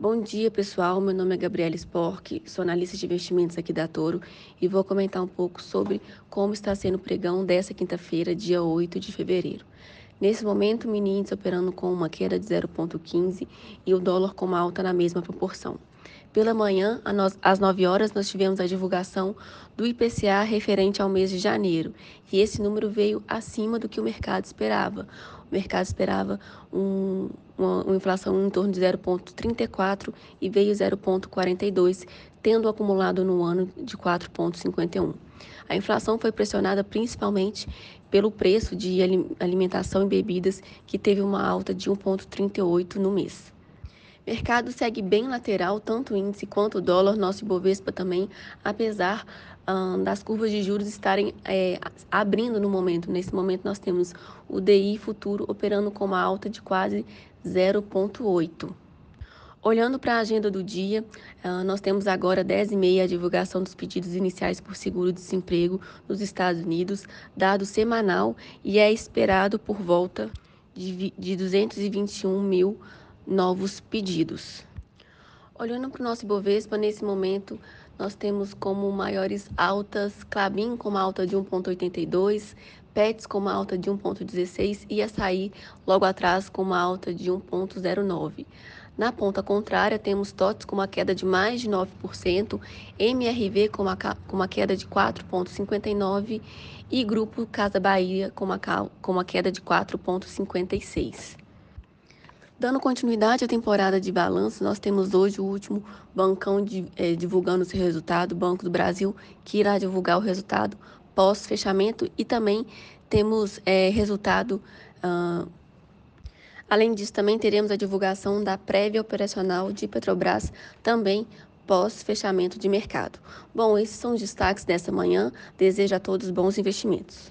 Bom dia, pessoal. Meu nome é Gabriela Spork, sou analista de investimentos aqui da Toro e vou comentar um pouco sobre como está sendo o pregão dessa quinta-feira, dia 8 de fevereiro. Nesse momento, o mini índice operando com uma queda de 0,15 e o dólar com uma alta na mesma proporção. Pela manhã, às 9 horas, nós tivemos a divulgação do IPCA referente ao mês de janeiro, e esse número veio acima do que o mercado esperava. O mercado esperava um, uma, uma inflação em torno de 0,34 e veio 0,42, tendo acumulado no ano de 4,51. A inflação foi pressionada principalmente pelo preço de alimentação e bebidas, que teve uma alta de 1,38 no mês. Mercado segue bem lateral, tanto o índice quanto o dólar, nosso Ibovespa também, apesar das curvas de juros estarem é, abrindo no momento. Nesse momento nós temos o DI futuro operando com uma alta de quase 0,8. Olhando para a agenda do dia, nós temos agora 10h30 a divulgação dos pedidos iniciais por seguro-desemprego nos Estados Unidos, dado semanal, e é esperado por volta de 221 mil novos pedidos. Olhando para o nosso Ibovespa, nesse momento nós temos como maiores altas Clabin com uma alta de 1,82, Pets com uma alta de 1,16 e Açaí logo atrás com uma alta de 1,09. Na ponta contrária, temos TOTS com uma queda de mais de 9%, MRV com uma, com uma queda de 4,59% e Grupo Casa Bahia com uma, com uma queda de 4,56%. Dando continuidade à temporada de balanço, nós temos hoje o último bancão de, é, divulgando seu resultado, Banco do Brasil, que irá divulgar o resultado pós-fechamento e também temos é, resultado. Além disso, também teremos a divulgação da prévia operacional de Petrobras, também pós-fechamento de mercado. Bom, esses são os destaques dessa manhã. Desejo a todos bons investimentos.